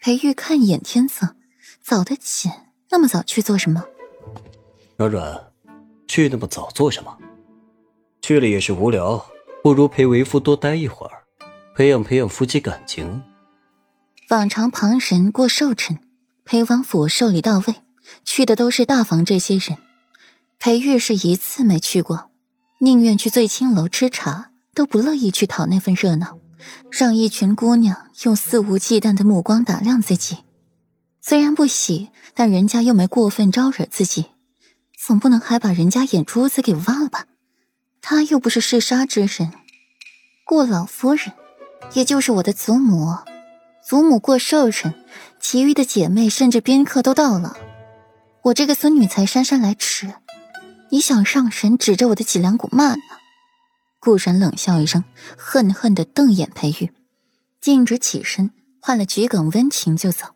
裴玉看一眼天色，早得紧，那么早去做什么？软软，去那么早做什么？去了也是无聊，不如陪为夫多待一会儿，培养培养夫妻感情。往常旁人过寿辰，裴王府寿礼到位，去的都是大房这些人。裴玉是一次没去过，宁愿去醉青楼吃茶，都不乐意去讨那份热闹。让一群姑娘用肆无忌惮的目光打量自己，虽然不喜，但人家又没过分招惹自己，总不能还把人家眼珠子给挖了吧？他又不是嗜杀之人。顾老夫人，也就是我的祖母，祖母过寿辰，其余的姐妹甚至宾客都到了，我这个孙女才姗姗来迟，你想上神指着我的脊梁骨骂？顾然冷笑一声，恨恨的瞪眼裴玉，径直起身，换了桔梗、温情就走。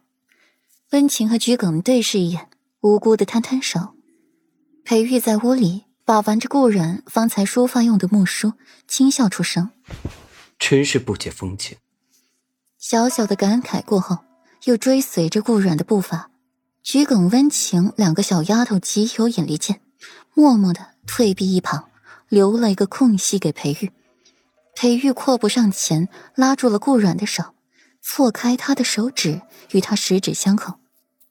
温情和桔梗对视一眼，无辜的摊摊手。裴玉在屋里把玩着顾然方才书发用的木梳，轻笑出声：“真是不解风情。”小小的感慨过后，又追随着顾然的步伐。桔梗、温情两个小丫头极有眼力见，默默的退避一旁。留了一个空隙给裴玉，裴玉阔步上前，拉住了顾软的手，错开他的手指，与他十指相扣，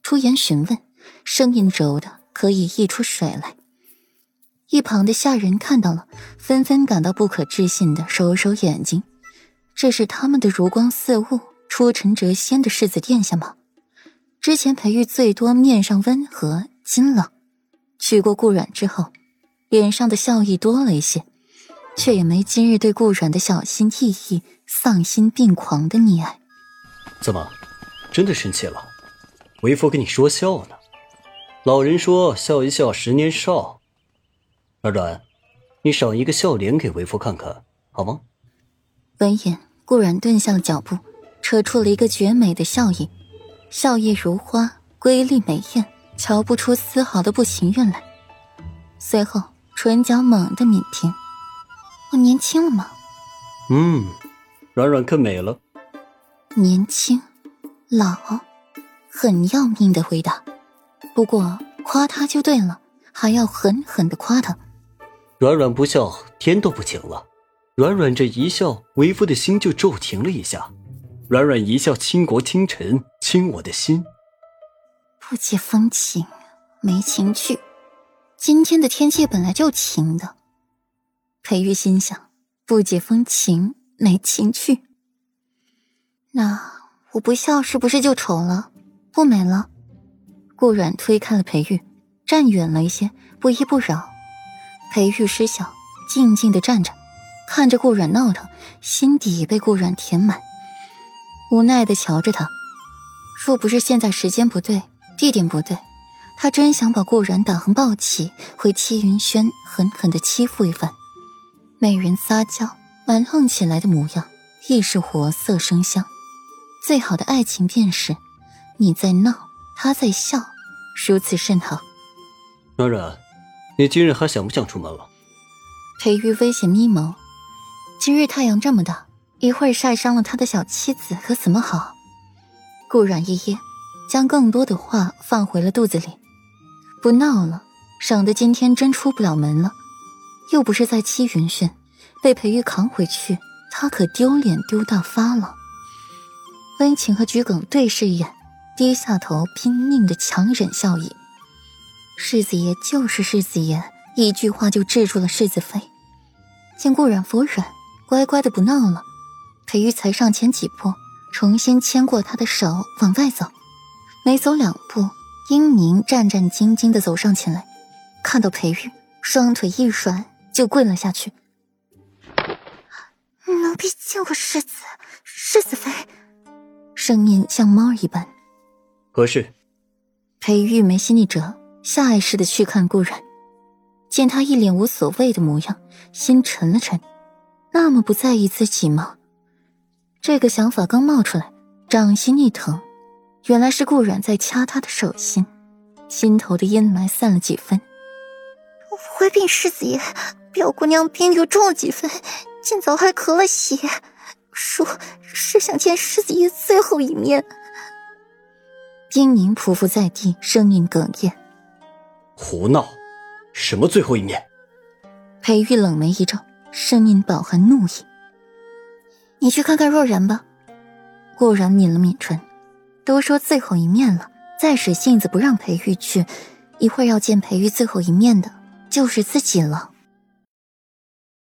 出言询问，声音柔的可以溢出水来。一旁的下人看到了，纷纷感到不可置信的揉揉眼睛，这是他们的如光似雾、出尘谪仙的世子殿下吗？之前裴玉最多面上温和、金冷，娶过顾软之后。脸上的笑意多了一些，却也没今日对顾软的小心翼翼、丧心病狂的溺爱。怎么，真的生气了？为夫跟你说笑呢。老人说笑一笑，十年少。软软，你赏一个笑脸给为夫看看，好吗？闻言，顾软顿下了脚步，扯出了一个绝美的笑意，笑靥如花，瑰丽美艳，瞧不出丝毫的不情愿来。随后。唇角猛地抿平，我年轻了吗？嗯，软软更美了。年轻，老，很要命的回答。不过夸他就对了，还要狠狠的夸他。软软不笑，天都不晴了。软软这一笑，为夫的心就骤停了一下。软软一笑倾国倾城，倾我的心。不解风情，没情趣。今天的天气本来就晴的，裴玉心想：不解风情，没情趣。那我不笑是不是就丑了，不美了？顾软推开了裴玉，站远了一些，不依不饶。裴玉失笑，静静的站着，看着顾软闹腾，心底被顾软填满，无奈的瞧着他。若不是现在时间不对，地点不对。他真想把顾然打横抱起，回七云轩狠狠的欺负一番。美人撒娇蛮横起来的模样，亦是活色生香。最好的爱情便是，你在闹，他在笑，如此甚好。软软，你今日还想不想出门了？裴玉危险眯眸，今日太阳这么大，一会儿晒伤了他的小妻子，可怎么好？顾软一噎，将更多的话放回了肚子里。不闹了，省得今天真出不了门了。又不是在七云轩，被裴玉扛回去，他可丢脸丢大发了。温情和桔梗对视一眼，低下头，拼命的强忍笑意。世子爷就是世子爷，一句话就制住了世子妃。见顾染服软，乖乖的不闹了，裴玉才上前几步，重新牵过他的手往外走。没走两步。英宁战战兢兢的走上前来，看到裴玉，双腿一软就跪了下去。奴婢见过世子，世子妃，声音像猫儿一般。何事？裴玉没心一折，下意识的去看顾然，见他一脸无所谓的模样，心沉了沉。那么不在意自己吗？这个想法刚冒出来，掌心一疼。原来是顾软在掐他的手心，心头的阴霾散了几分。回禀世子爷，表姑娘病又重了几分，今早还咳了血，说是想见世子爷最后一面。丁宁匍匐在地，声音哽咽：“胡闹！什么最后一面？”裴玉冷眉一皱，声音饱含怒意：“你去看看若然吧。”顾然抿了抿唇，都说最后一面了，再使性子不让裴玉去，一会儿要见裴玉最后一面的就是自己了。